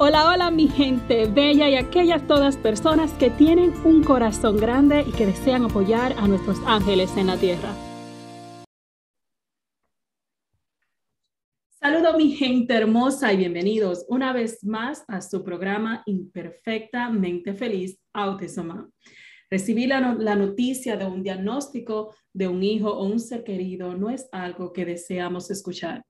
Hola, hola mi gente bella y aquellas todas personas que tienen un corazón grande y que desean apoyar a nuestros ángeles en la tierra. Saludo mi gente hermosa y bienvenidos una vez más a su programa Imperfectamente Feliz Autismo. Recibir la, la, noticia de un diagnóstico de un hijo o un ser querido no es algo que deseamos escuchar.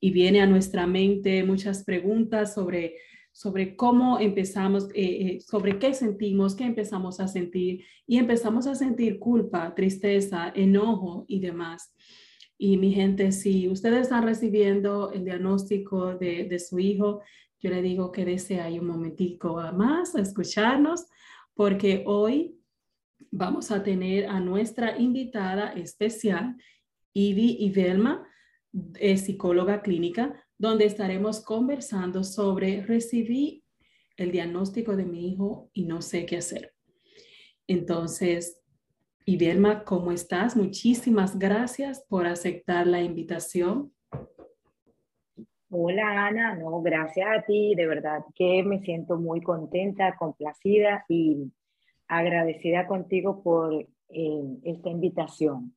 Y viene a nuestra mente muchas preguntas sobre sobre cómo empezamos, eh, eh, sobre qué sentimos, qué empezamos a sentir y empezamos a sentir culpa, tristeza, enojo y demás. Y mi gente, si ustedes están recibiendo el diagnóstico de, de su hijo, yo le digo que desee ahí un momentico más a escucharnos, porque hoy vamos a tener a nuestra invitada especial, Ivy Ivelma, psicóloga clínica, donde estaremos conversando sobre recibí el diagnóstico de mi hijo y no sé qué hacer. Entonces, Iberma, ¿cómo estás? Muchísimas gracias por aceptar la invitación. Hola Ana, no, gracias a ti, de verdad que me siento muy contenta, complacida y agradecida contigo por eh, esta invitación.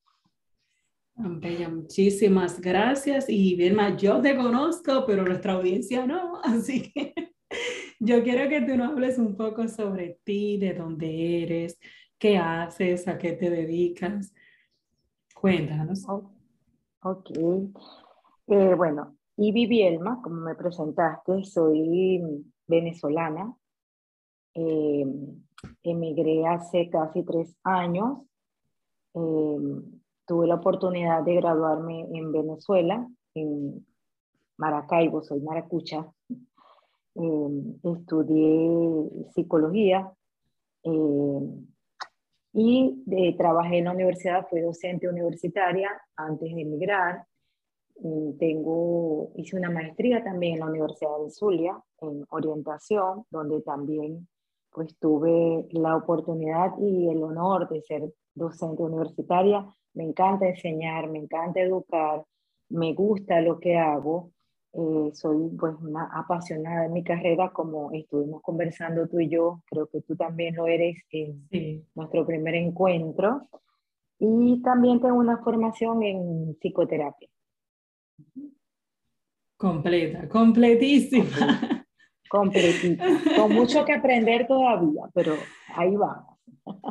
Bella, muchísimas gracias. Y Vilma, yo te conozco, pero nuestra audiencia no, así que yo quiero que tú nos hables un poco sobre ti, de dónde eres, qué haces, a qué te dedicas. Cuéntanos. Ok. Eh, bueno, Ivy Bielma, como me presentaste, soy venezolana. Eh, emigré hace casi tres años. Eh, tuve la oportunidad de graduarme en Venezuela, en Maracaibo, soy maracucha. Em, estudié psicología em, y eh, trabajé en la universidad, fui docente universitaria antes de emigrar. Em, tengo, hice una maestría también en la Universidad de Zulia en orientación, donde también pues tuve la oportunidad y el honor de ser docente universitaria me encanta enseñar, me encanta educar, me gusta lo que hago. Eh, soy pues una apasionada de mi carrera, como estuvimos conversando tú y yo, creo que tú también lo eres en nuestro primer encuentro. Y también tengo una formación en psicoterapia. Completa, completísima. Completita, con mucho que aprender todavía, pero ahí vamos.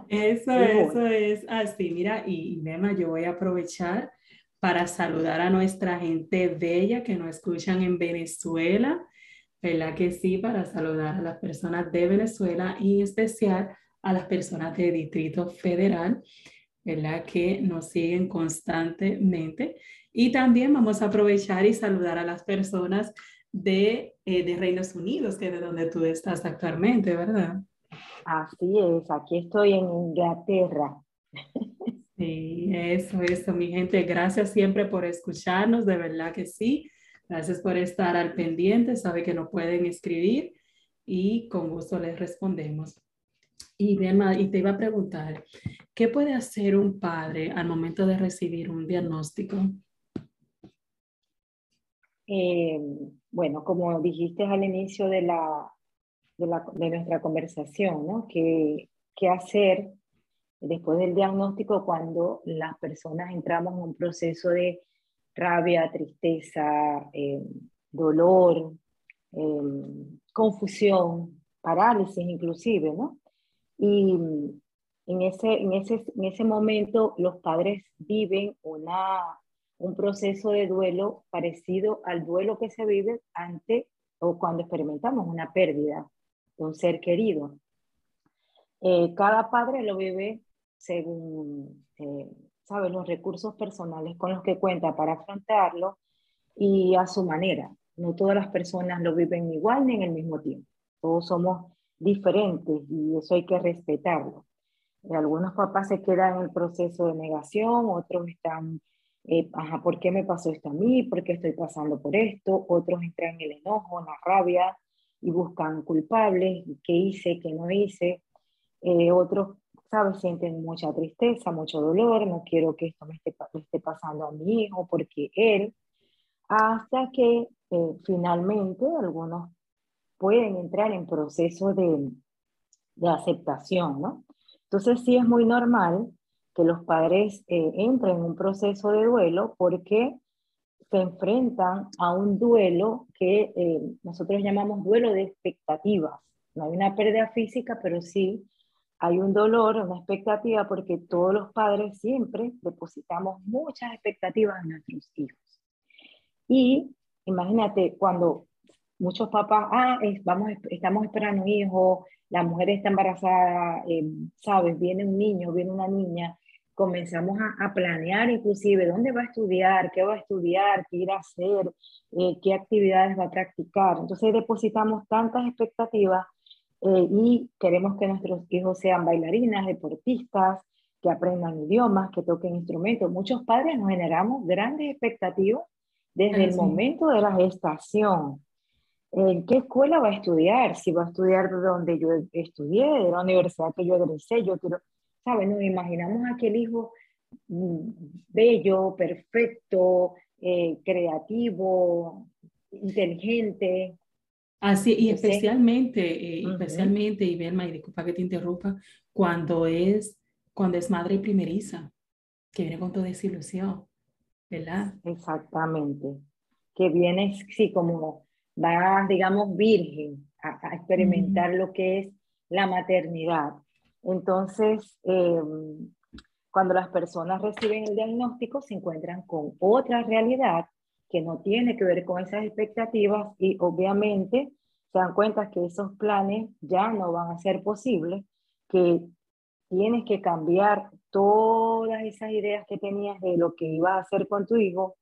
Eso, eso es así. Mira, y, Mema, yo voy a aprovechar para saludar a nuestra gente bella que nos escuchan en Venezuela, ¿verdad que sí? Para saludar a las personas de Venezuela y en especial a las personas del Distrito Federal, ¿verdad? Que nos siguen constantemente. Y también vamos a aprovechar y saludar a las personas de, eh, de Reinos Unidos, que es de donde tú estás actualmente, ¿verdad? Así es, aquí estoy en Inglaterra. Sí, eso, eso, mi gente. Gracias siempre por escucharnos, de verdad que sí. Gracias por estar al pendiente. Sabe que nos pueden escribir y con gusto les respondemos. Y, y te iba a preguntar, ¿qué puede hacer un padre al momento de recibir un diagnóstico? Eh, bueno, como dijiste al inicio de la, de, nuestra conversación, ¿no? ¿Qué, ¿Qué hacer después del diagnóstico cuando las personas entramos en un proceso de rabia, tristeza, eh, dolor, eh, confusión, parálisis inclusive, ¿no? Y en ese, en, ese, en ese momento los padres viven una, un proceso de duelo parecido al duelo que se vive ante o cuando experimentamos una pérdida un ser querido. Eh, cada padre lo vive según, eh, los recursos personales con los que cuenta para afrontarlo y a su manera. no todas las personas lo viven igual ni en el mismo tiempo. Todos somos diferentes y eso hay que respetarlo. Algunos papás se quedan en el proceso de negación, otros están, eh, ajá, ¿por qué me pasó esto a mí? ¿Por qué estoy pasando por esto? Otros entran en el enojo, en la rabia y buscan culpables, ¿qué hice, qué no hice? Eh, otros, ¿sabes? Sienten mucha tristeza, mucho dolor, no quiero que esto me esté, esté pasando a mi hijo porque él, hasta que eh, finalmente algunos pueden entrar en proceso de, de aceptación, ¿no? Entonces sí es muy normal que los padres eh, entren en un proceso de duelo porque se enfrentan a un duelo que eh, nosotros llamamos duelo de expectativas. No hay una pérdida física, pero sí hay un dolor, una expectativa, porque todos los padres siempre depositamos muchas expectativas en nuestros hijos. Y imagínate cuando muchos papás, ah, vamos, estamos esperando un hijo, la mujer está embarazada, eh, sabes, viene un niño, viene una niña, comenzamos a, planear inclusive dónde va a estudiar, qué va a estudiar, qué ir a hacer, eh, qué actividades va a practicar. Entonces depositamos tantas expectativas eh, y queremos que nuestros hijos sean bailarinas, deportistas, que aprendan idiomas, que toquen instrumentos. Muchos padres nos generamos grandes expectativas desde el momento de la gestación. En qué escuela va a estudiar, si va a estudiar de donde yo estudié, de la universidad que yo egresé, yo quiero, ¿sabes? Nos imaginamos a aquel hijo mm, bello, perfecto, eh, creativo, inteligente. Así, y especialmente, eh, especialmente, y y disculpa que te interrumpa, cuando es, cuando es madre primeriza, que viene con toda desilusión, ¿verdad? Exactamente, que viene, sí, como va, digamos, virgen a, experimentar lo que es la maternidad. Entonces, em, cuando las personas reciben el diagnóstico, se encuentran con otra realidad que no tiene que ver con esas expectativas y obviamente se dan cuenta que esos planes ya no van a ser posibles, que tienes que cambiar todas esas ideas que tenías de lo que ibas a hacer con tu hijo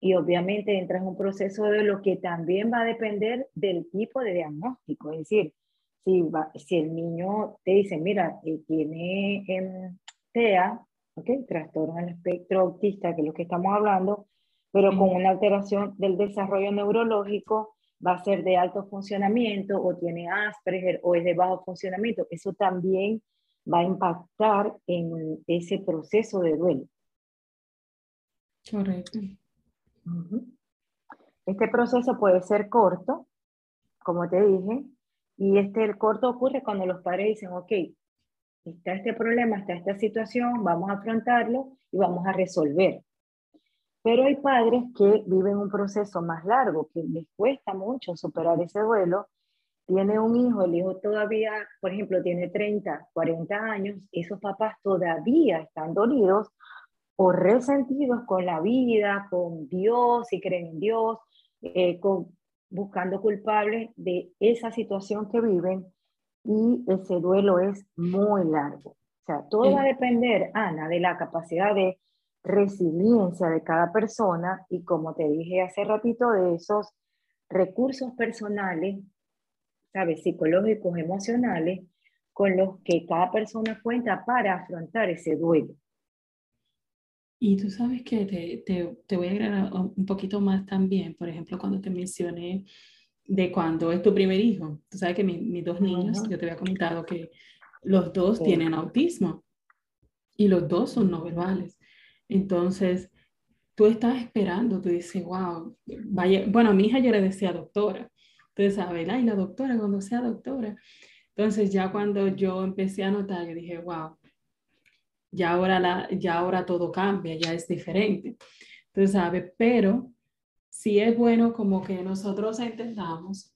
y obviamente entras en un proceso de lo que también va a depender del tipo de diagnóstico. Es decir, si, si el niño te dice, mira, eh, tiene em, TEA, ¿okay? trastorno del espectro autista, que es lo que estamos hablando, pero con una alteración del desarrollo neurológico, va a ser de alto funcionamiento o tiene Asperger o es de bajo funcionamiento. Eso también va a impactar en ese proceso de duelo. Correcto. Este proceso puede ser corto, como te dije, y este el corto ocurre cuando los padres dicen, ok, está este problema, está esta situación, vamos a afrontarlo y vamos a resolver. Pero hay padres que viven un proceso más largo, que les cuesta mucho superar ese duelo. Tiene un hijo, el hijo todavía, por ejemplo, tiene 30, 40 años, esos papás todavía están dolidos o resentidos con la vida, con Dios, y creen en Dios, eh, con, buscando culpables de esa situación que viven y ese duelo es muy largo. O sea, todo va a depender, Ana, de la capacidad de resiliencia de cada persona y como te dije hace ratito, de esos recursos personales, ¿sabes? Psicológicos, emocionales, con los que cada persona cuenta para afrontar ese duelo. Y tú sabes que te, te, te, voy a agregar un poquito más también, por ejemplo, cuando te mencioné de cuando es tu primer hijo. Tú sabes que mis dos niños, yo te había comentado que los dos tienen autismo y los dos son no verbales. Entonces, tú estás esperando, tú dices, wow, vaya, bueno, a mi hija yo le decía doctora. Entonces, sabes, ay, la doctora cuando sea doctora. Entonces, ya cuando yo empecé a notar, yo dije, wow, ya ahora, la, ya ahora todo cambia, ya es diferente. Entonces, ¿sabe? Pero sí es bueno como que nosotros entendamos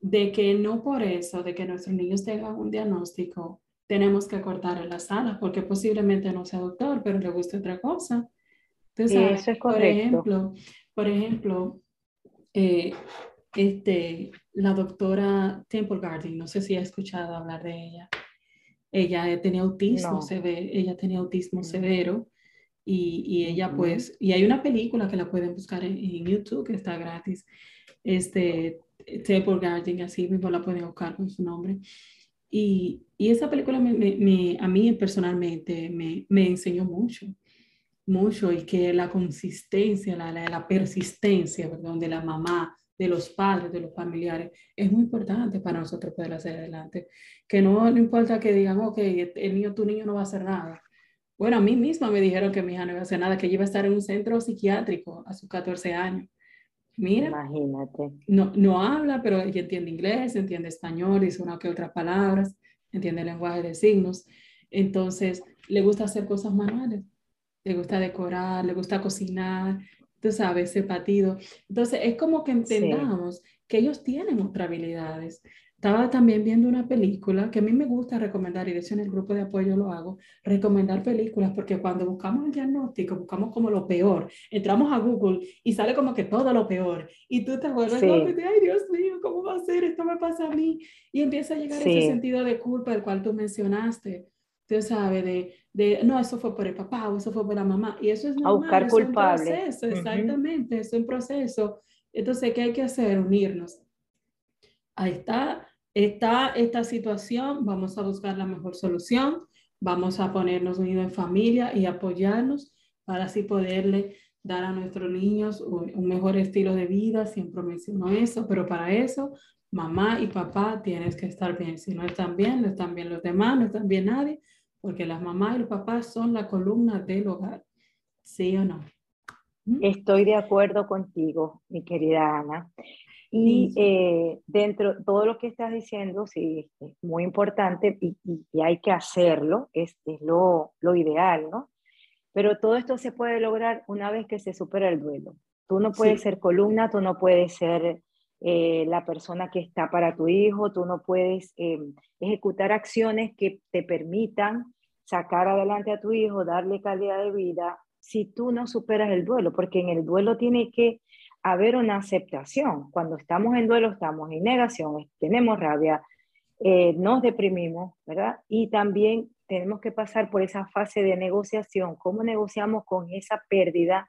de que no por eso, de que nuestros niños tengan un diagnóstico, tenemos que cortar en la sala, porque posiblemente no sea doctor, pero le guste otra cosa. Entonces, eso es por ejemplo, por ejemplo, eh, este, la doctora Temple Garden, no sé si ha escuchado hablar de ella. Ella tenía autismo, ella tenía autismo severo Y, y ella pues, y hay una película que la pueden buscar en, en YouTube que está gratis, este, Table Garden, así mismo la pueden buscar con su nombre. Y, y esa película me, me, a mí personalmente me, me, enseñó mucho, mucho, y que la consistencia, la, la, la persistencia, perdón, de la mamá, de los padres, de los familiares, es muy importante para nosotros poder hacer adelante. Que no, no importa que digan, ok, el niño, tu niño no va a hacer nada. Bueno, a mí misma me dijeron que mi hija no iba a hacer nada, que ella iba a estar en un centro psiquiátrico a sus 14 años. Mira, Imagínate. No, no habla, pero ella entiende inglés, entiende español, dice una que otras palabras, entiende el lenguaje de signos. Entonces, le gusta hacer cosas manuales, le gusta decorar, le gusta cocinar, tú sabes, ese patido. Entonces, es como que entendamos que ellos tienen otras habilidades. Estaba también viendo una película que a mí me gusta recomendar, y de hecho en el grupo de apoyo lo hago, recomendar películas, porque cuando buscamos el diagnóstico, buscamos como lo peor, entramos a Google y sale como que todo lo peor, y tú te vuelves, sí. ay Dios mío, ¿cómo va a ser? Esto me pasa a mí, y empieza a llegar sí. ese sentido de culpa, el cual tú mencionaste, tú sabes, de, de, no, eso fue por el papá o eso fue por la mamá, y eso es normal, a buscar culpables. Es un proceso, exactamente, uh -huh. es un proceso. Entonces, ¿qué hay que hacer? Unirnos. Ahí está está esta situación, vamos a buscar la mejor solución, vamos a ponernos unidos en familia y apoyarnos para así poderle dar a nuestros niños un, un, mejor estilo de vida, siempre menciono eso, pero para eso mamá y papá tienes que estar bien, si no están bien, no están bien los demás, no están bien nadie, porque las mamás y los papás son la columna del hogar, ¿sí o no? ¿Mm? Estoy de acuerdo contigo, mi querida Ana. Y eh, dentro de todo lo que estás diciendo, sí, es muy importante y, y, y hay que hacerlo, es, es lo, lo, ideal, ¿no? Pero todo esto se puede lograr una vez que se supera el duelo. Tú no puedes sí. ser columna, tú no puedes ser eh, la persona que está para tu hijo, tú no puedes eh, ejecutar acciones que te permitan sacar adelante a tu hijo, darle calidad de vida, si tú no superas el duelo, porque en el duelo tiene que haber una aceptación. Cuando estamos en duelo, estamos en negación, tenemos rabia, eh, nos deprimimos, ¿verdad? Y también tenemos que pasar por esa fase de negociación. ¿Cómo negociamos con esa pérdida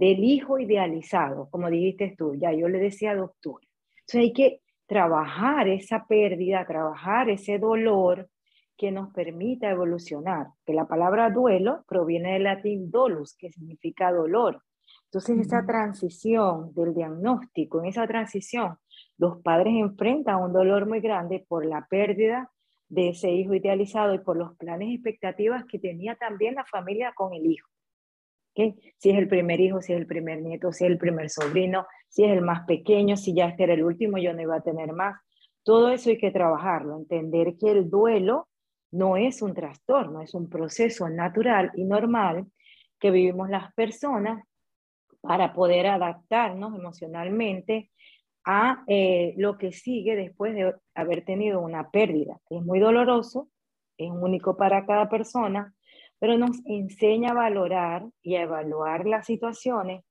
del hijo idealizado? Como dijiste tú, ya yo le decía doctor. Entonces hay que trabajar esa pérdida, trabajar ese dolor que nos permita evolucionar. Que la palabra duelo proviene del latín dolus, que significa dolor. Entonces, esa transición del diagnóstico, en esa transición, los padres enfrentan un dolor muy grande por la pérdida de ese hijo idealizado y por los planes y expectativas que tenía también la familia con el hijo. Si es el primer hijo, si es el primer nieto, si es el primer sobrino, si es el más pequeño, si ya este era el último, yo no iba a tener más. Todo eso hay que trabajarlo, entender que el duelo no es un trastorno, es un proceso natural y normal que vivimos las personas para poder adaptarnos emocionalmente a eh, lo que sigue después de haber tenido una pérdida. Es muy doloroso, es único para cada persona, pero nos enseña a valorar y a evaluar las situaciones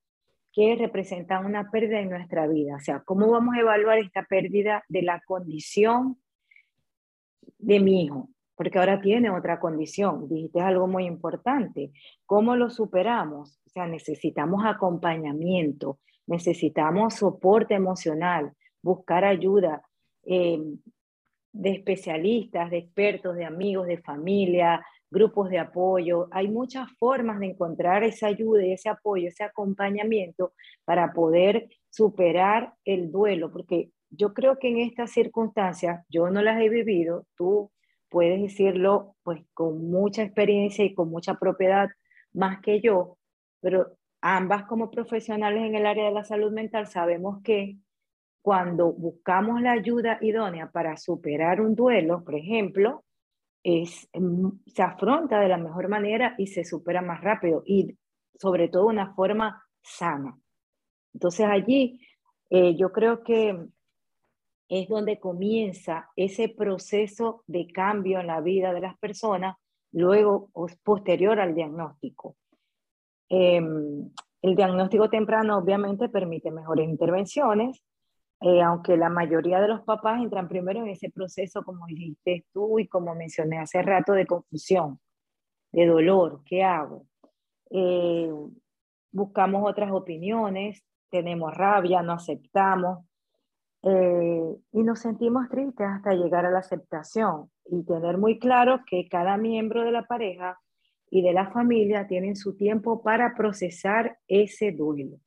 que representan una pérdida en nuestra vida. O sea, ¿cómo vamos a evaluar esta pérdida de la condición de mi hijo? Porque ahora tiene otra condición. Dijiste algo muy importante. ¿Cómo lo superamos? O sea, necesitamos acompañamiento, necesitamos soporte emocional, buscar ayuda eh, de especialistas, de expertos, de amigos, de familia, grupos de apoyo. Hay muchas formas de encontrar esa ayuda y ese apoyo, ese acompañamiento para poder superar el duelo, porque yo creo que en estas circunstancias, yo no las he vivido, tú puedes decirlo pues con mucha experiencia y con mucha propiedad más que yo, pero ambas como profesionales en el área de la salud mental sabemos que cuando buscamos la ayuda idónea para superar un duelo, por ejemplo, es, mm, se afronta de la mejor manera y se supera más rápido y sobre todo una forma sana. Entonces allí eh, yo creo que es donde comienza ese proceso de cambio en la vida de las personas, luego posterior al diagnóstico. Eh, el diagnóstico temprano obviamente permite mejores intervenciones, eh, aunque la mayoría de los papás entran primero en ese proceso, como dijiste tú y como mencioné hace rato, de confusión, de dolor, ¿qué hago? eh, buscamos otras opiniones, tenemos rabia, no aceptamos eh, y nos sentimos tristes hasta llegar a la aceptación y tener muy claro que cada miembro de la pareja y de la familia tienen su tiempo para procesar ese duelo.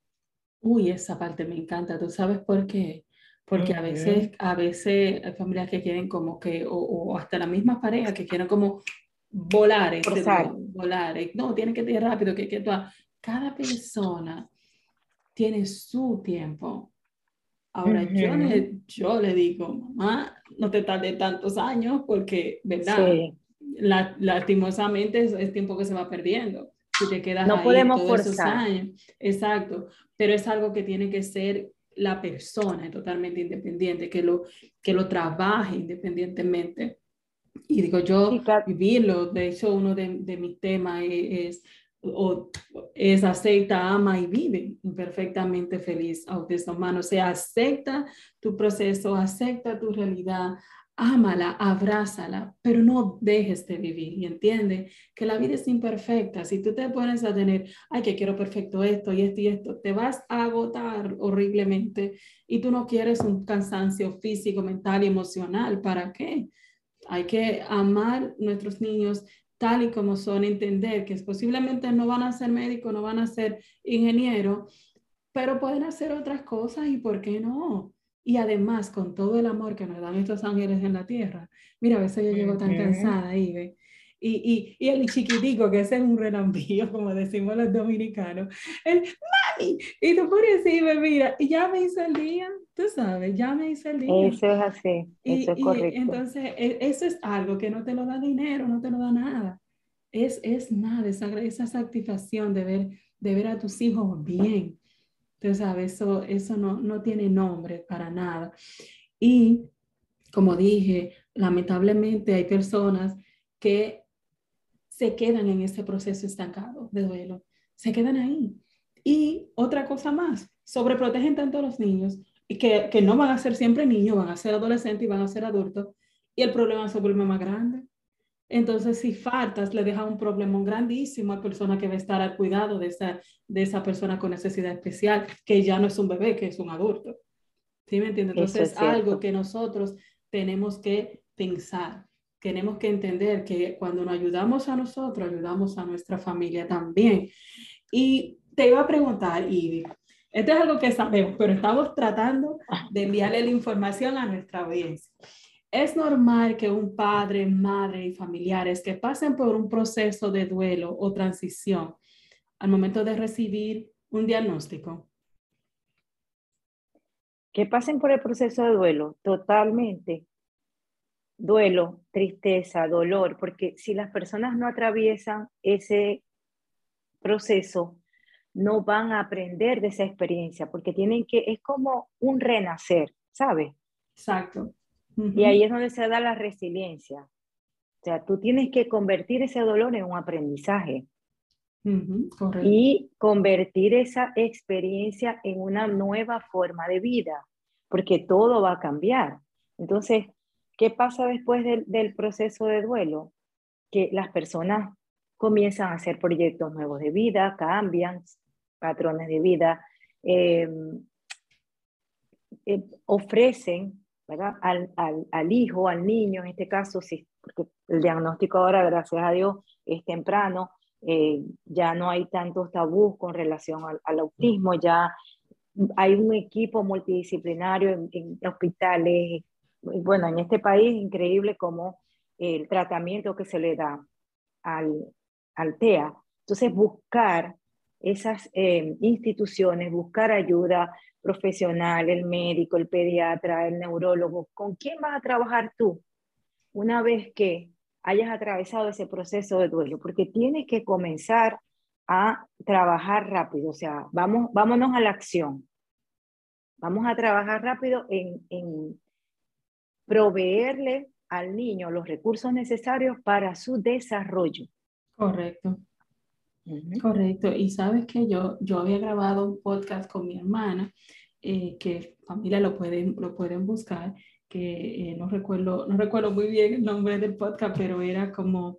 Uy, esa parte me encanta. ¿Tú sabes por qué? Porque a veces, a veces hay familias que quieren como que, o, hasta la misma pareja que quieren como volar, ese, volar. No, tiene que ir rápido, que, que cada persona tiene su tiempo. Ahora, yo, le, yo le digo, mamá, no te tardes tantos años porque, ¿verdad? La, lastimosamente es, tiempo que se va perdiendo. Si te quedas no podemos todos esos años. Exacto, pero es algo que tiene que ser la persona totalmente independiente, que lo, que lo trabaje independientemente. Y digo, yo vivirlo, de hecho, uno de, de mis temas es o es acepta, ama y vive perfectamente feliz autista humano. O sea, acepta tu proceso, acepta tu realidad, ámala, abrázala, pero no dejes de vivir y entiende que la vida es imperfecta. Si tú te pones a tener, ay, que quiero perfecto esto y esto y esto, te vas a agotar horriblemente y tú no quieres un cansancio físico, mental y emocional. ¿Para qué? Hay que amar nuestros niños tal y como son, entender que posiblemente no van a ser médicos, no van a ser ingenieros, pero pueden hacer otras cosas y por qué no. Y además, con todo el amor que nos dan estos ángeles en la tierra, mira, a veces yo llego tan cansada ¿ve? Y, y, y, el chiquitico, que ese es un relambío, como decimos los dominicanos, el mami, y tú pones así, me mira, y ya me hizo el día, tú sabes, ya me hizo el día. Eso es así, eso es correcto. entonces, e, eso es algo que no te lo da dinero, no te lo da nada. Es, es nada, esa, esa satisfacción de ver, de ver a tus hijos bien. Entonces, sabes, eso, eso no, no tiene nombre para nada. Y, como dije, lamentablemente hay personas que se quedan en ese proceso estancado de duelo, se quedan ahí. Y otra cosa más, sobreprotegen tanto a los niños y que, que no van a ser siempre niños, van a ser adolescentes y van a ser adultos. Y el problema un problema más grande. Entonces, si faltas, le deja un problema grandísimo a la persona que va a estar al cuidado de esa, de esa persona con necesidad especial, que ya no es un bebé, que es un adulto. ¿Sí me entiendes? Entonces, es algo que nosotros tenemos que pensar tenemos que entender que cuando nos ayudamos a nosotros, ayudamos a nuestra familia también. Y te iba a preguntar, Ivy, esto es algo que sabemos, pero estamos tratando de enviarle la información a nuestra audiencia. Es normal que un padre, madre y familiares que pasen por un proceso de duelo o transición al momento de recibir un diagnóstico. Que pasen por el proceso de duelo, totalmente duelo, tristeza, dolor, porque si las personas no atraviesan ese proceso, no van a aprender de esa experiencia, porque tienen que, es como un renacer, ¿sabes? Exacto. Y ahí es donde se da la resiliencia. O sea, tú tienes que convertir ese dolor en un aprendizaje. Y convertir esa experiencia en una nueva forma de vida, porque todo va a cambiar. Entonces, ¿Qué pasa después del, proceso de duelo? Que las personas comienzan a hacer proyectos nuevos de vida, cambian patrones de vida, em, eh, ofrecen Al, al, hijo, al niño, en este caso, sí, porque el diagnóstico ahora, gracias a Dios, es temprano, eh, ya no hay tantos tabús con relación al, autismo, ya hay un equipo multidisciplinario en, en hospitales, bueno, en este país increíble como el tratamiento que se le da al, al TEA. Entonces, buscar esas eh, instituciones, buscar ayuda profesional, el médico, el pediatra, el neurólogo, ¿con quién vas a trabajar tú una vez que hayas atravesado ese proceso de duelo? Porque tienes que comenzar a trabajar rápido, o sea, vamos, vámonos a la acción. Vamos a trabajar rápido en, en proveerle al niño los recursos necesarios para su desarrollo. Correcto. Correcto. Y sabes que yo, yo había grabado un podcast con mi hermana, eh, que familia lo pueden, lo pueden buscar, que eh, no, recuerdo, no recuerdo muy bien el nombre del podcast, pero era como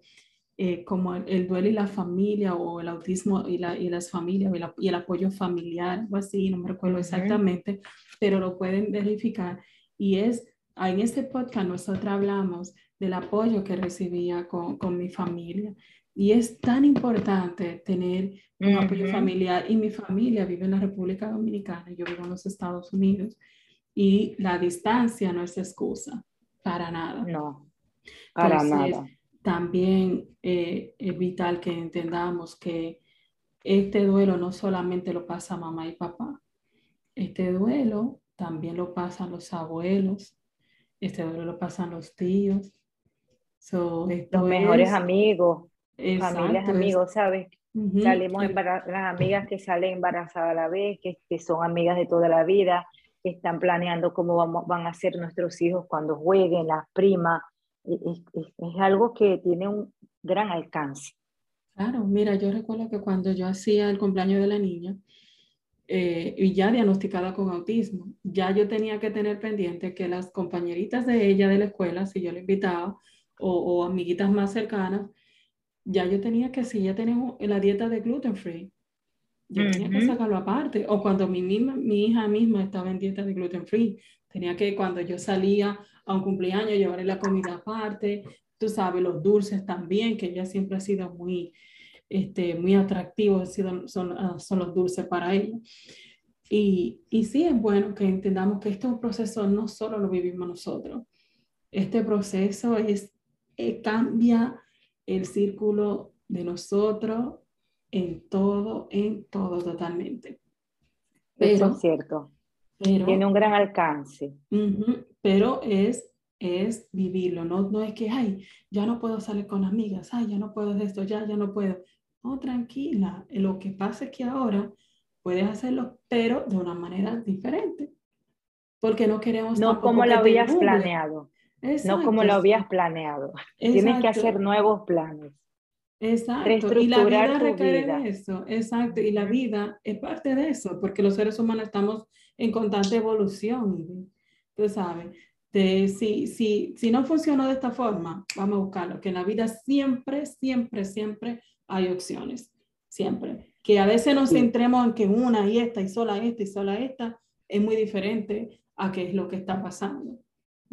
eh, como el, duelo y la familia o el autismo y, la, y las familias y, el apoyo familiar o así, no me recuerdo exactamente, pero lo pueden verificar. Y es, en este podcast nosotros hablamos del apoyo que recibía con, con mi familia. Y es tan importante tener un apoyo familiar. Y mi familia vive en la República Dominicana, yo vivo en los Estados Unidos. Y la distancia no es excusa para nada. No, para nada. También eh, es vital que entendamos que este duelo no solamente lo pasa mamá y papá. Este duelo también lo pasan los abuelos. Este duelo lo pasan los tíos. los mejores amigos familias, amigos, ¿sabes? Salimos las amigas que salen embarazadas a la vez, que, que, son amigas de toda la vida, que están planeando cómo vamos, van a ser nuestros hijos cuando jueguen, las primas. Es, es, algo que tiene un gran alcance. Claro, mira, yo recuerdo que cuando yo hacía el cumpleaños de la niña, eh, y ya diagnosticada con autismo, ya yo tenía que tener pendiente que las compañeritas de ella de la escuela, si yo la invitaba, o, o amiguitas más cercanas, ya yo tenía que, si ya tenemos la dieta de gluten free, yo tenía que sacarlo aparte. O cuando mi, misma, mi hija misma estaba en dieta de gluten free, tenía que cuando yo salía a un cumpleaños llevarle la comida aparte, tú sabes, los dulces también, que ella siempre ha sido muy, este, muy atractivo, son, son, ah, son los dulces para ella. Y, y sí es bueno que entendamos que este proceso no solo lo vivimos nosotros, este proceso es, eh, cambia el círculo de nosotros en todo, en todo totalmente. Pero, es cierto. Tiene un gran alcance. pero es, es vivirlo, no, no es que, ay, ya no puedo salir con amigas, ay, ya no puedo de esto, ya, ya no puedo. No, tranquila, lo que pasa es que ahora puedes hacerlo, pero de una manera diferente. Porque no queremos... No como lo habías planeado no como lo habías planeado. Tienes que hacer nuevos planes. Exacto. Y la vida requiere de eso. Exacto. Y la vida es parte de eso, porque los seres humanos estamos en constante evolución. Tú sabes, de, si, si, si no funcionó de esta forma, vamos a buscarlo. Que en la vida siempre, siempre, siempre hay opciones. Siempre. Que a veces nos centremos en que una y esta y sola esta y sola esta es muy diferente a qué es lo que está pasando.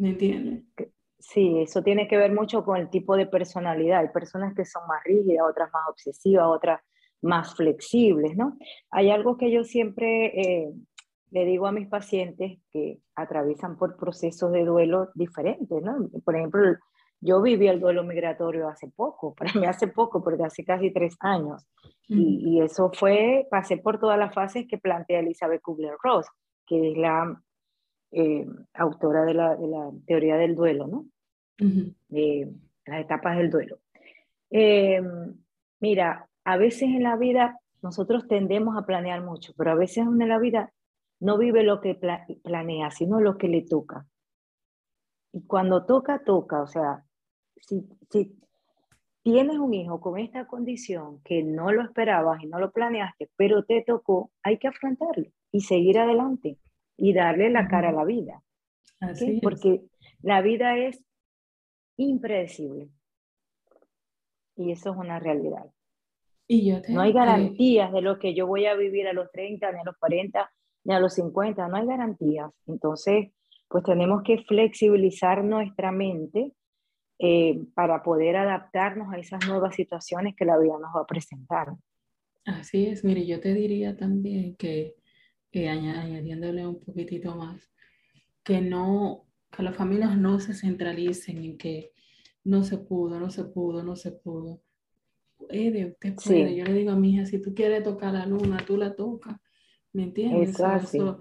¿Me entiendes? Sí, eso tiene que ver mucho con el tipo de personalidad. Hay personas que son más rígidas, otras más obsesivas, otras más flexibles, ¿no? Hay algo que yo siempre eh, le digo a mis pacientes que atraviesan por procesos de duelo diferentes, ¿no? Por ejemplo, yo viví el duelo migratorio hace poco, para mí hace poco, porque hace casi tres años. y, y, eso fue, pasé por todas las fases que plantea Elizabeth Kubler-Ross, que es la eh, autora de la, de la, teoría del duelo, ¿no? De las etapas del duelo. Eh, mira, a veces en la vida nosotros tendemos a planear mucho, pero a veces en la vida no vive lo que planea, sino lo que le toca. Y cuando toca, toca. O sea, si, si tienes un hijo con esta condición que no lo esperabas y no lo planeaste, pero te tocó, hay que afrontarlo y seguir adelante y darle la cara a la vida. Porque la vida es impredecible. Y eso es una realidad. Y no hay garantías de lo que yo voy a vivir a los 30, ni a los 40, ni a los 50, no hay garantías. Entonces, pues tenemos que flexibilizar nuestra mente eh, para poder adaptarnos a esas nuevas situaciones que la vida nos va a presentar. Así es, mire, yo te diría también que eh, añadiéndole un poquitito más, que no, que las familias no se centralicen en que no se pudo, no se pudo, no se pudo. Puede, usted puede. Yo le digo a mi hija, si tú quieres tocar la luna, tú la tocas. ¿Me entiendes? Eso,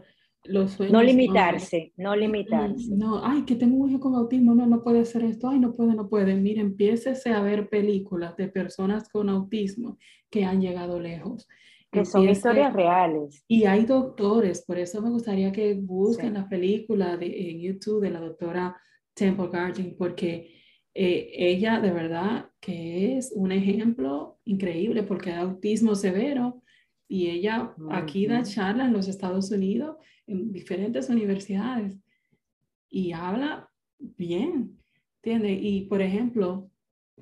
no limitarse, no limitarse. No, ay, que tengo un hijo con autismo, no, no puede hacer esto, ay, no puede, no puede. Mire, empiece a ver películas de personas con autismo que han llegado lejos que son historias reales. Y hay doctores, por eso me gustaría que busquen la película de, en YouTube de la doctora Temple Garden, porque eh, ella de verdad que es un ejemplo increíble porque da autismo severo y ella aquí da charlas en los Estados Unidos en diferentes universidades y habla bien, ¿entiendes? Y por ejemplo,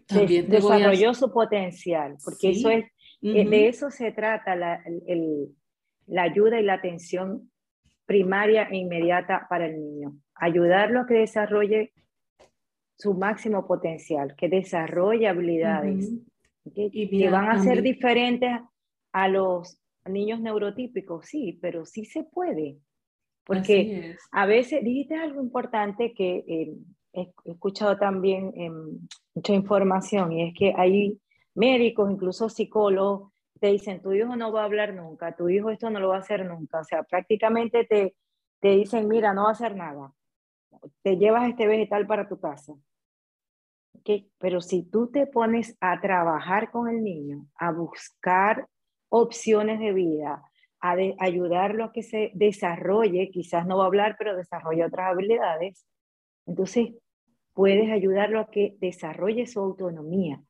También desarrolló su potencial, porque eso es, eh, de eso se trata la, la ayuda y la atención primaria e inmediata para el niño. Ayudarlo a que desarrolle su máximo potencial, que desarrolle habilidades que, van a ser diferentes a los niños neurotípicos, sí, pero sí se puede. Porque a veces dijiste algo importante que eh, he escuchado también mucha información y es que hay médicos, incluso psicólogos, te dicen, tu hijo no va a hablar nunca, tu hijo esto no lo va a hacer nunca. O sea, prácticamente te, te dicen, mira, no va a hacer nada. Te llevas este vegetal para tu casa. Pero si tú te pones a trabajar con el niño, a buscar opciones de vida, a ayudarlo a que se desarrolle, quizás no va a hablar, pero desarrolle otras habilidades, entonces puedes ayudarlo a que desarrolle su autonomía.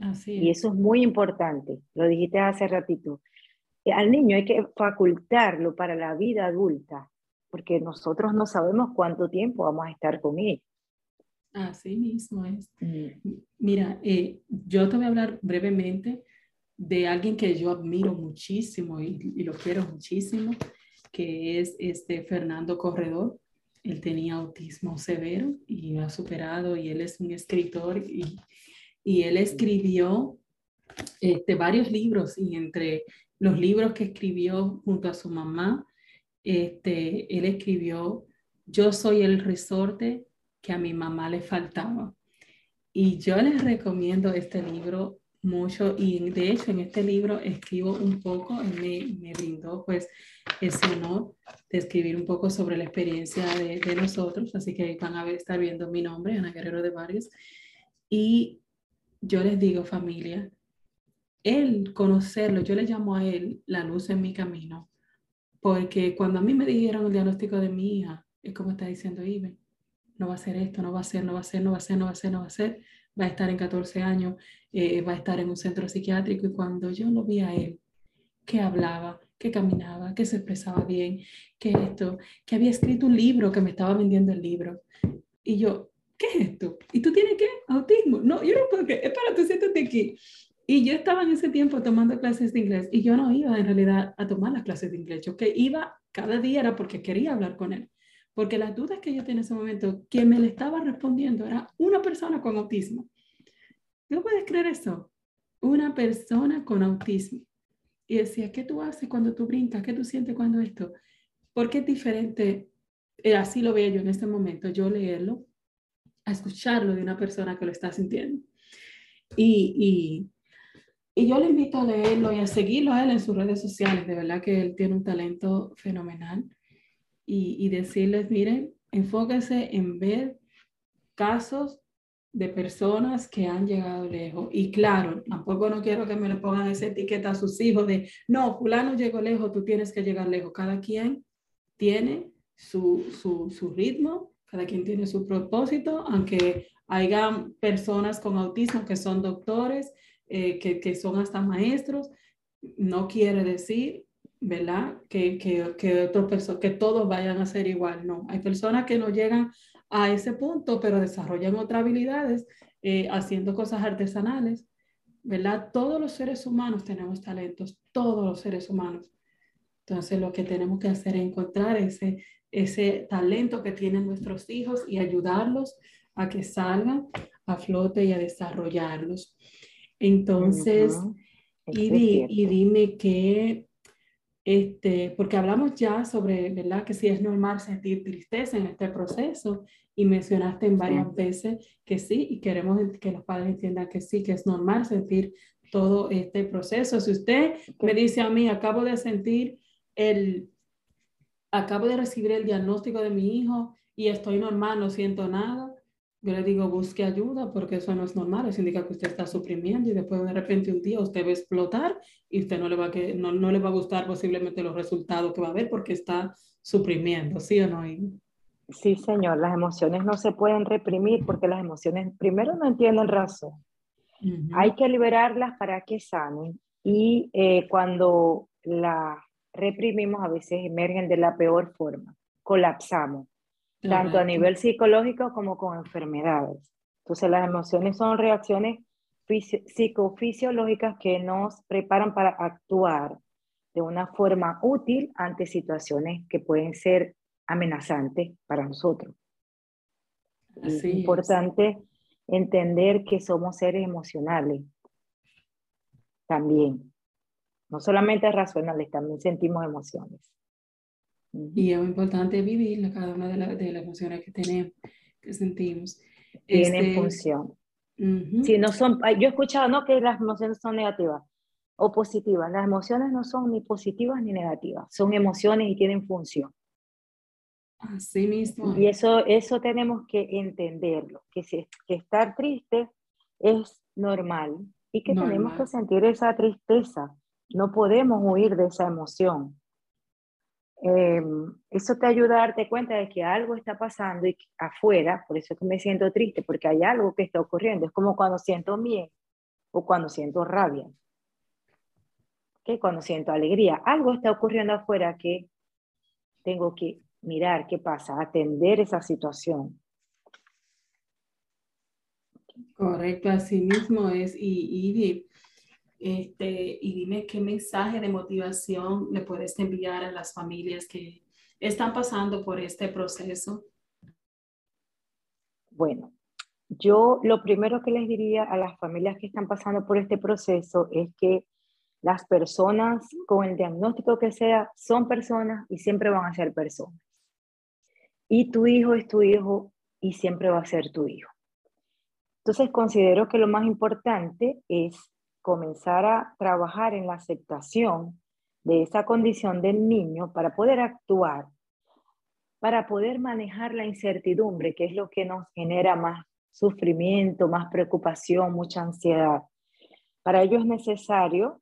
Así Y eso es muy importante, lo dijiste hace ratito. Eh, al niño hay que facultarlo para la vida adulta, porque nosotros no sabemos cuánto tiempo vamos a estar con él. Así mismo es. Mm. Mira, eh, yo te voy a hablar brevemente de alguien que yo admiro muchísimo y, y, lo quiero muchísimo, que es este Fernando Corredor. Él tenía autismo severo y lo ha superado y él es un escritor y y él escribió este, varios libros y entre los libros que escribió junto a su mamá, este, él escribió Yo soy el resorte que a mi mamá le faltaba. Y yo les recomiendo este libro mucho y de hecho en este libro escribo un poco, me, me brindó pues ese honor de escribir un poco sobre la experiencia de, nosotros, así que van a estar viendo mi nombre, Ana Guerrero de Varios. Y yo les digo familia, él conocerlo, yo le llamo a él la luz en mi camino, porque cuando a mí me dijeron el diagnóstico de mi hija, es como está diciendo Ibe, no va a ser esto, no va a ser, no va a ser, no va a ser, no va a ser, no va a ser, va a estar en 14 años, eh, va a estar en un centro psiquiátrico y cuando yo lo vi a él, que hablaba, que caminaba, que se expresaba bien, que esto, que había escrito un libro, que me estaba vendiendo el libro. Y yo, ¿qué es esto? ¿Y tú tienes qué? Autismo. No, yo no puedo creer, espérate, siéntate aquí. Y yo estaba en ese tiempo tomando clases de inglés y yo no iba en realidad a tomar las clases de inglés. Yo que iba cada día era porque quería hablar con él. Porque las dudas que yo tenía en ese momento, quien me le estaba respondiendo era una persona con autismo. ¿Tú puedes creer eso? Una persona con autismo. Y decía, ¿qué tú haces cuando tú brincas? ¿Qué tú sientes cuando esto? Porque es diferente, eh, así lo veo yo en este momento, yo leerlo a escucharlo de una persona que lo está sintiendo. Y, y, y, yo le invito a leerlo y a seguirlo a él en sus redes sociales. De verdad que él tiene un talento fenomenal. Y, y decirles, miren, enfóquese en ver casos de personas que han llegado lejos. Y claro, tampoco no quiero que me le pongan esa etiqueta a sus hijos de, no, fulano llegó lejos, tú tienes que llegar lejos. Cada quien tiene su, su, su ritmo, cada quien tiene su propósito, aunque haya personas con autismo que son doctores, eh, que, que, son hasta maestros, no quiere decir, ¿verdad? Que, que, que, que todos vayan a ser igual, no. Hay personas que no llegan a ese punto, pero desarrollan otras habilidades eh, haciendo cosas artesanales, ¿verdad? Todos los seres humanos tenemos talentos, todos los seres humanos. Entonces lo que tenemos que hacer es encontrar ese ese talento que tienen nuestros hijos y ayudarlos a que salgan a flote y a desarrollarlos. Entonces, y, y, dime que, este, porque hablamos ya sobre, ¿verdad? Que si es normal sentir tristeza en este proceso y mencionaste en varias veces que sí y queremos que los padres entiendan que sí, que es normal sentir todo este proceso. Si usted me dice a mí, acabo de sentir el acabo de recibir el diagnóstico de mi hijo y estoy normal, no siento nada, yo le digo, busque ayuda porque eso no es normal, eso indica que usted está suprimiendo y después de repente un día usted va a explotar y usted no le va a, que, no, no le va a gustar posiblemente los resultados que va a ver porque está suprimiendo, ¿sí o no? Sí, señor, las emociones no se pueden reprimir porque las emociones primero no entienden razón. Hay que liberarlas para que sanen y eh, cuando la reprimimos a veces emergen de la peor forma, colapsamos, tanto a nivel psicológico como con enfermedades. Entonces las emociones son reacciones psicofisiológicas que nos preparan para actuar de una forma útil ante situaciones que pueden ser amenazantes para nosotros. es importante entender que somos seres emocionales también. No solamente racionales, también sentimos emociones. Y es muy importante vivir cada una de, de las emociones que tenemos, que sentimos. Tienen este, función. Si no son, yo he escuchado ¿no? que las emociones son negativas o positivas. Las emociones no son ni positivas ni negativas, son emociones y tienen función. Así mismo. Y eso, eso tenemos que entenderlo, que, si, que estar triste es normal y que tenemos que sentir esa tristeza. No podemos huir de esa emoción. Em, eso te ayuda a darte cuenta de que algo está pasando y afuera, por eso es que me siento triste, porque hay algo que está ocurriendo. Es como cuando siento miedo o cuando siento rabia, que cuando siento alegría. Algo está ocurriendo afuera que tengo que mirar qué pasa, atender esa situación. Correcto, así mismo es. Y, y este, y dime qué mensaje de motivación le puedes enviar a las familias que están pasando por este proceso. Bueno, yo lo primero que les diría a las familias que están pasando por este proceso es que las personas con el diagnóstico que sea son personas y siempre van a ser personas. Y tu hijo es tu hijo y siempre va a ser tu hijo. Entonces considero que lo más importante es comenzar a trabajar en la aceptación de esa condición del niño para poder actuar, para poder manejar la incertidumbre, que es lo que nos genera más sufrimiento, más preocupación, mucha ansiedad. Para ello es necesario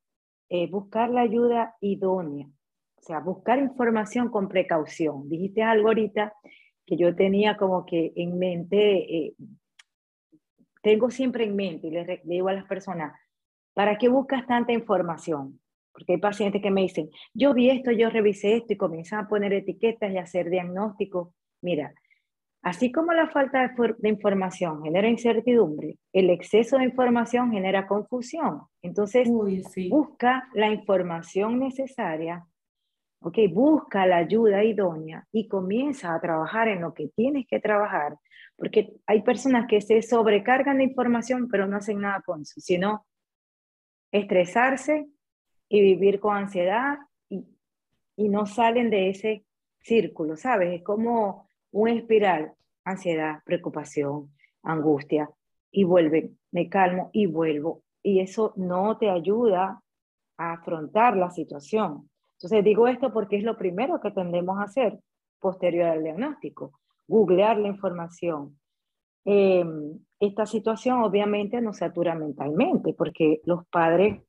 eh, buscar la ayuda idónea, o sea, buscar información con precaución. Dijiste algo ahorita que yo tenía como que en mente, eh, tengo siempre en mente, y le digo a las personas, ¿Para qué buscas tanta información? Porque hay pacientes que me dicen, yo vi esto, yo revisé esto y comienzan a poner etiquetas y a hacer diagnósticos. Mira, así como la falta de, información genera incertidumbre, el exceso de información genera confusión. Entonces, busca la información necesaria, ¿ok? Busca la ayuda idónea y comienza a trabajar en lo que tienes que trabajar, porque hay personas que se sobrecargan de información pero no hacen nada con eso, sino estresarse y vivir con ansiedad y, y no salen de ese círculo, ¿sabes? Es como un espiral, ansiedad, preocupación, angustia, y vuelve, me calmo y vuelvo. Y eso no te ayuda a afrontar la situación. Entonces digo esto porque es lo primero que tendemos a hacer posterior al diagnóstico, googlear la información, Em, esta situación obviamente nos satura mentalmente porque los padres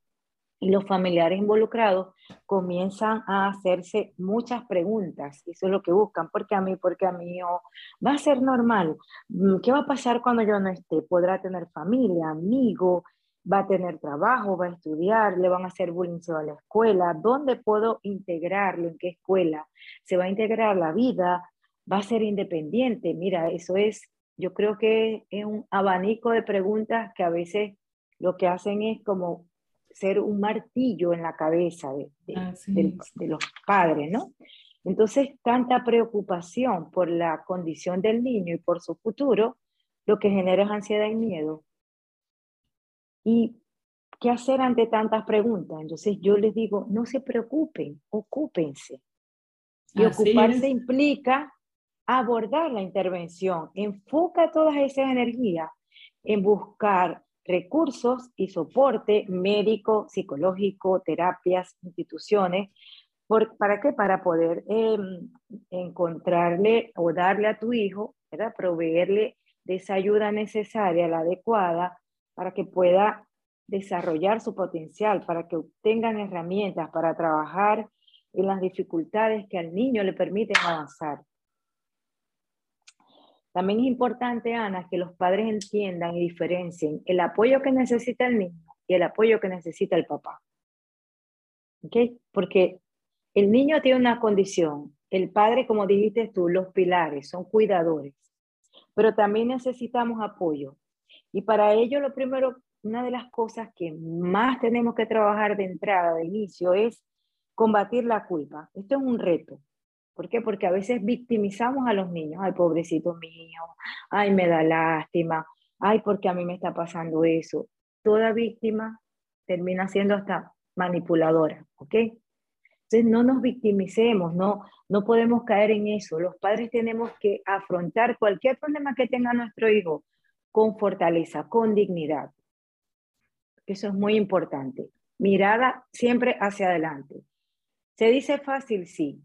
y los familiares involucrados comienzan a hacerse muchas preguntas. Eso es lo que buscan. ¿Por qué a mí? ¿Por qué a mí? O, ¿Va a ser normal? Mm, ¿Qué va a pasar cuando yo no esté? ¿Podrá tener familia, amigo? ¿Va a tener trabajo? ¿Va a estudiar? ¿Le van a hacer bullying a la escuela? ¿Dónde puedo integrarlo? ¿En qué escuela? ¿Se va a integrar la vida? ¿Va a ser independiente? Mira, eso es yo creo que es un abanico de preguntas que a veces lo que hacen es como ser un martillo en la cabeza de, de, los padres, ¿no? Entonces, tanta preocupación por la condición del niño y por su futuro, lo que genera es ansiedad y miedo. ¿Y qué hacer ante tantas preguntas? Entonces, yo les digo, no se preocupen, ocúpense. Y ocuparse implica abordar la intervención, enfoca todas esas energías en buscar recursos y soporte médico, psicológico, terapias, instituciones. ¿Para qué? Para poder em, encontrarle o darle a tu hijo, ¿verdad? proveerle de esa ayuda necesaria, la adecuada, para que pueda desarrollar su potencial, para que obtengan herramientas para trabajar en las dificultades que al niño le permiten avanzar. También es importante, Ana, que los padres entiendan y diferencien el apoyo que necesita el niño y el apoyo que necesita el papá. ¿Ok? Porque el niño tiene una condición, el padre, como dijiste tú, los pilares, son cuidadores, pero también necesitamos apoyo. Y para ello, lo primero, una de las cosas que más tenemos que trabajar de entrada, de inicio, es combatir la culpa. Esto es un reto. ¿Por qué? Porque a veces victimizamos a los niños. Ay, pobrecito mío. Ay, me da lástima. Ay, porque a mí me está pasando eso. Toda víctima termina siendo hasta manipuladora, ¿ok? Entonces no nos victimicemos, no, no podemos caer en eso. Los padres tenemos que afrontar cualquier problema que tenga nuestro hijo con fortaleza, con dignidad. Eso es muy importante. Mirada siempre hacia adelante. ¿Se dice fácil? Sí.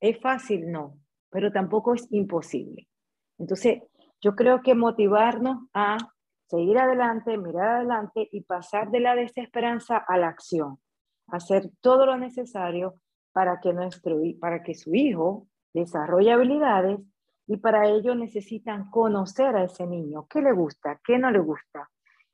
¿Es fácil? No, pero tampoco es imposible. Entonces, yo creo que motivarnos a seguir adelante, mirar adelante y pasar de la desesperanza a la acción. Hacer todo lo necesario para que, nuestro, para que su hijo desarrolle habilidades y para ello necesitan conocer a ese niño, qué le gusta, qué no le gusta,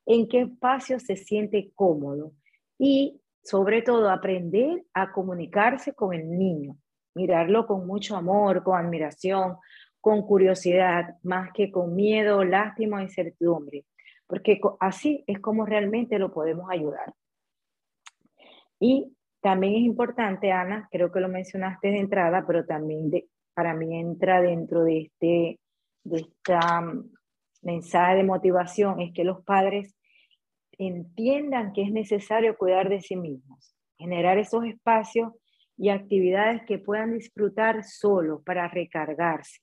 en qué espacio se siente cómodo y sobre todo aprender a comunicarse con el niño, mirarlo con mucho amor, con admiración, con curiosidad, más que con miedo, lástima o incertidumbre, porque así es como realmente lo podemos ayudar. Y también es importante, Ana, creo que lo mencionaste de entrada, pero también de, para mí entra dentro de este de esta mm, mensaje de motivación, es que los padres entiendan que es necesario cuidar de sí mismos, generar esos espacios y actividades que puedan disfrutar solo para recargarse,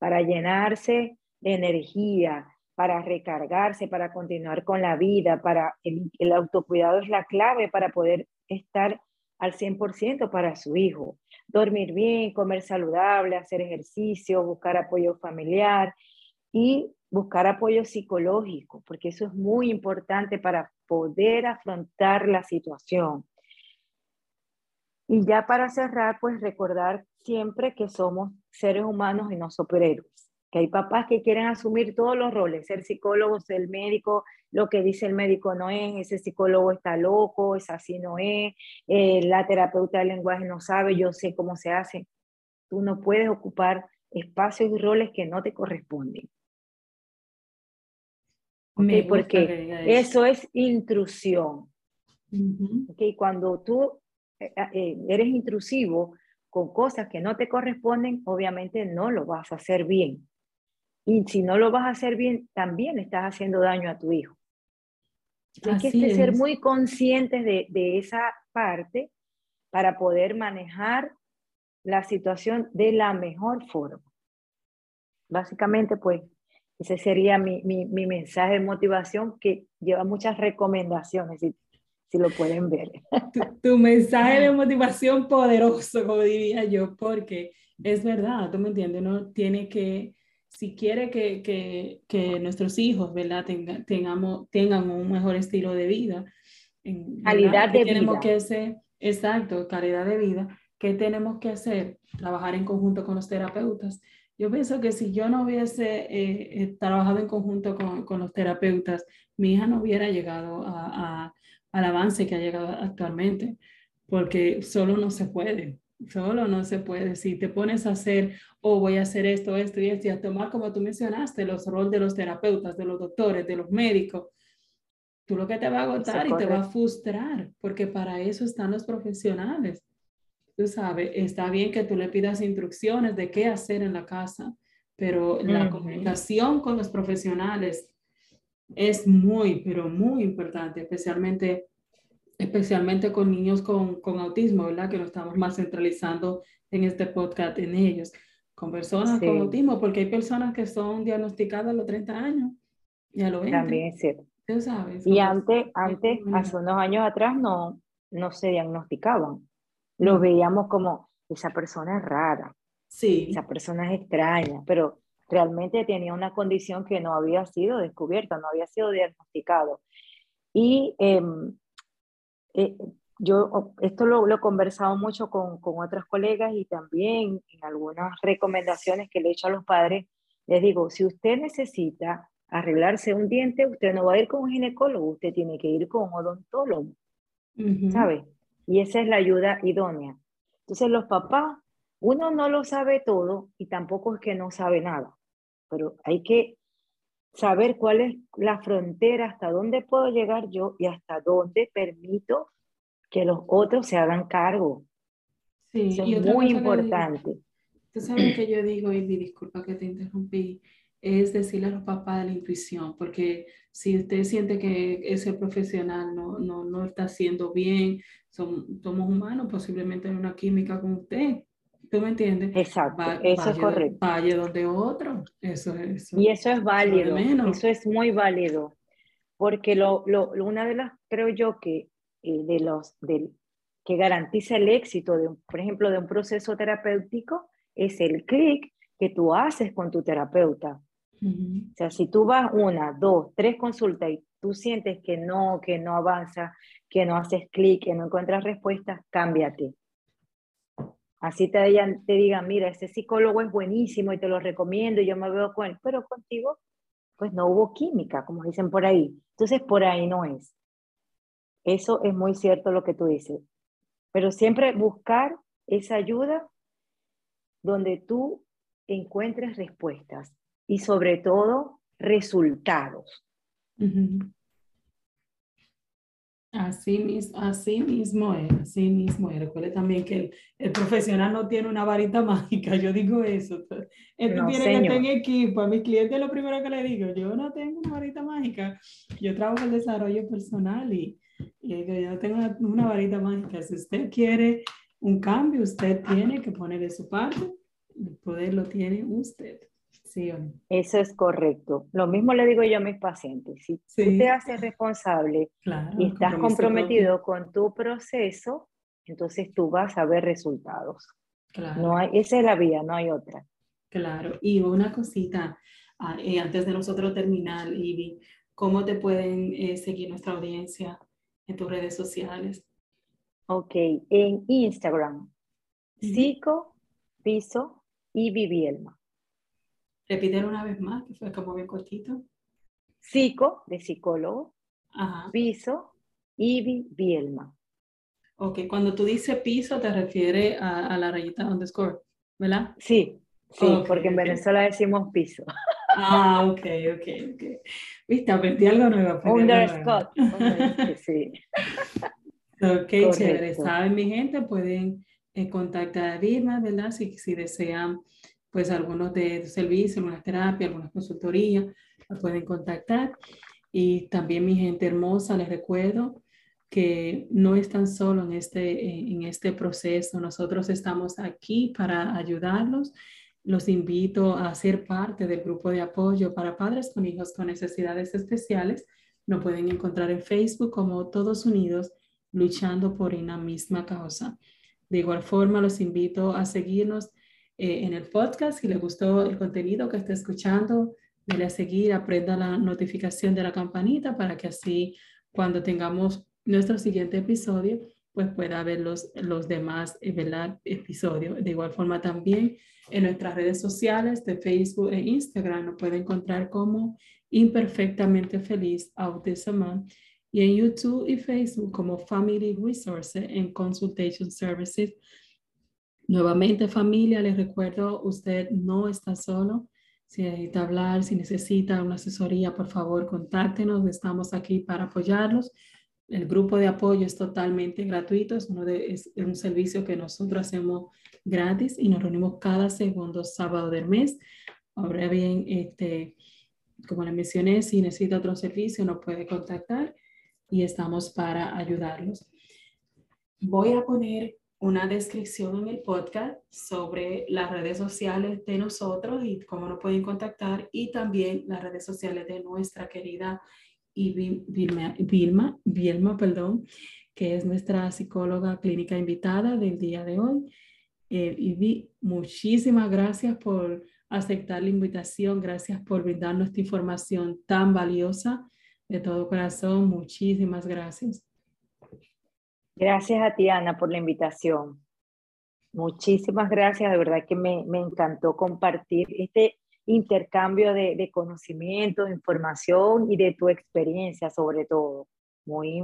para llenarse de energía, para recargarse, para continuar con la vida, para el, el autocuidado es la clave para poder estar al 100% para su hijo. Dormir bien, comer saludable, hacer ejercicio, buscar apoyo familiar y buscar apoyo psicológico, porque eso es muy importante para poder afrontar la situación. Y ya para cerrar, pues recordar siempre que somos seres humanos y no superhéroes que hay papás que quieren asumir todos los roles, ser psicólogo, ser médico, lo que dice el médico no es, ese psicólogo está loco, es así no es, eh, la terapeuta del lenguaje no sabe, yo sé cómo se hace. Tú no puedes ocupar espacios y roles que no te corresponden. porque eso. es intrusión. Cuando tú eh, eh, eres intrusivo con cosas que no te corresponden, obviamente no lo vas a hacer bien. Y si no lo vas a hacer bien, también estás haciendo daño a tu hijo. Hay que ser muy conscientes de, de esa parte para poder manejar la situación de la mejor forma. Básicamente, pues, ese sería mi, mi, mi, mensaje de motivación que lleva muchas recomendaciones, si, si lo pueden ver. Tu, tu, mensaje de motivación poderoso, como diría yo, porque es verdad, tú me entiendes, uno tiene que si quiere que, que, que nuestros hijos, ¿verdad? tengamos, tengan un mejor estilo de vida. Calidad de tenemos vida. que hacer, exacto, calidad de vida. ¿Qué tenemos que hacer? Trabajar en conjunto con los terapeutas. Yo pienso que si yo no hubiese eh, eh, trabajado en conjunto con, con, los terapeutas, mi hija no hubiera llegado a, a, al avance que ha llegado actualmente, porque solo no se puede. Solo no se puede. Si te pones a hacer, o oh, voy a hacer esto, esto y esto, y a tomar, como tú mencionaste, los roles de los terapeutas, de los doctores, de los médicos, tú lo que te va a agotar y te va a frustrar, porque para eso están los profesionales. Tú sabes, está bien que tú le pidas instrucciones de qué hacer en la casa, pero la comunicación con los profesionales es muy, pero muy importante, especialmente especialmente con niños con, con, autismo, ¿verdad? Que lo estamos más centralizando en este podcast en ellos, con personas con autismo, porque hay personas que son diagnosticadas a los 30 años y a los 20. También es cierto. Tú sabes. Y antes, antes hace unos años atrás, no, no se diagnosticaban. Lo veíamos como, esa persona es rara. Sí. Esa persona es extraña, pero realmente tenía una condición que no había sido descubierta, no había sido diagnosticado. Y eh, eh, yo esto lo, he conversado mucho con, con otras colegas y también en algunas recomendaciones que le he hecho a los padres, les digo, si usted necesita arreglarse un diente, usted no va a ir con un ginecólogo, usted tiene que ir con un odontólogo, ¿sabe? Y esa es la ayuda idónea. Entonces los papás, uno no lo sabe todo y tampoco es que no sabe nada, pero hay que saber cuál es la frontera, hasta dónde puedo llegar yo y hasta dónde permito que los otros se hagan cargo. Sí, Eso es muy importante. Tú sabes que yo digo, y disculpa que te interrumpí, es decirle a los papás de la intuición, porque si usted siente que ese profesional no, no, no está haciendo bien, son, somos humanos, posiblemente hay una química con usted. ¿Tú me entiendes? Exacto, eso es correcto. Vaya donde otro, eso es. y eso es válido, eso es muy válido, porque lo, lo, una de las, creo yo que eh, de los, del, que garantiza el éxito, de, por ejemplo, de un proceso terapéutico, es el clic que tú haces con tu terapeuta. O sea, si tú vas una, dos, tres consultas y tú sientes que no, que no avanza, que no haces clic, que no encuentras respuestas, cámbiate. Así te, digan, te digan, mira, ese psicólogo es buenísimo y te lo recomiendo y yo me veo con él, pero contigo, pues no hubo química, como dicen por ahí. Entonces, por ahí no es. Eso es muy cierto lo que tú dices. Pero siempre buscar esa ayuda donde tú encuentres respuestas y sobre todo resultados. Así mismo, así mismo es, así mismo es. Recuerde también que el, profesional no tiene una varita mágica, yo digo eso. Esto no, tiene que estar en equipo. A mis clientes lo primero que le digo, yo no tengo una varita mágica, yo trabajo el desarrollo personal y, y yo no tengo una varita mágica. Si usted quiere un cambio, usted tiene que poner de su parte, el poder lo tiene usted. Eso es correcto. Lo mismo le digo yo a mis pacientes. Si tú te haces responsable y estás comprometido con tu proceso, entonces tú vas a ver resultados. No hay, esa es la vía, no hay otra. Claro. Y una cosita, ah, eh, antes de nosotros terminar, Ivy, ¿cómo te pueden eh, seguir nuestra audiencia en tus redes sociales? Ok, en Instagram, psico, piso, y Vivielma. Repítelo una vez más, que fue como bien cortito. Psico, de psicólogo. Piso, Ivy Bielma. Ok, cuando tú dices piso, te refieres a, la rayita underscore, ¿verdad? Sí, sí, porque en Venezuela decimos piso. Ah, ok, ok, ok. Viste, aprendí algo nuevo. Underscore. sí. Ok, chévere. Saben, mi gente, pueden eh, contactar a Vilma, ¿verdad? Si, si desean pues algunos de servicios, algunas terapias, algunas consultorías, la pueden contactar. Y también mi gente hermosa, les recuerdo que no están solo en este, en este proceso. Nosotros estamos aquí para ayudarlos. Los invito a ser parte del grupo de apoyo para padres con hijos con necesidades especiales. Nos pueden encontrar en Facebook como Todos Unidos, luchando por una misma causa. De igual forma, los invito a seguirnos eh, en el podcast. Si le gustó el contenido que esté escuchando, dele a seguir, aprenda la notificación de la campanita para que así cuando tengamos nuestro siguiente episodio, pues pueda ver los, los demás eh, episodios. De igual forma también en nuestras redes sociales de Facebook e Instagram nos puede encontrar como Imperfectamente Feliz Autism y en YouTube y Facebook como Family Resources and Consultation Services Nuevamente familia, les recuerdo, usted no está solo. Si necesita hablar, si necesita una asesoría, por favor, contáctenos. Estamos aquí para apoyarlos. El grupo de apoyo es totalmente gratuito, es, un servicio que nosotros hacemos gratis y nos reunimos cada segundo sábado del mes. Ahora bien, este, como les mencioné, si necesita otro servicio, nos puede contactar y estamos para ayudarlos. Voy a poner una descripción en el podcast sobre las redes sociales de nosotros y cómo nos pueden contactar y también las redes sociales de nuestra querida Vilma, Vilma, Vilma perdón, que es nuestra psicóloga clínica invitada del día de hoy. Eh, muchísimas gracias por aceptar la invitación, gracias por brindarnos esta información tan valiosa de todo corazón. Muchísimas gracias. Gracias a ti, Ana, por la invitación. Muchísimas gracias, de verdad que me, encantó compartir este intercambio de, de, conocimiento, de información y de tu experiencia sobre todo. Muy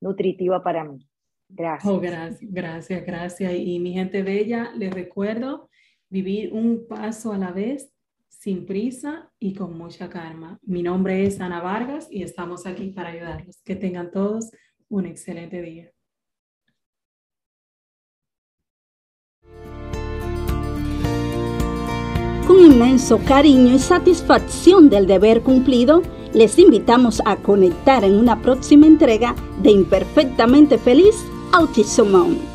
nutritiva para mí. Gracias. Oh, gracias, gracias, gracias. Y mi gente bella, les recuerdo vivir un paso a la vez sin prisa y con mucha calma. Mi nombre es Ana Vargas y estamos aquí para ayudarlos. Que tengan todos un excelente día. Con inmenso cariño y satisfacción del deber cumplido, les invitamos a conectar en una próxima entrega de Imperfectamente Feliz Autism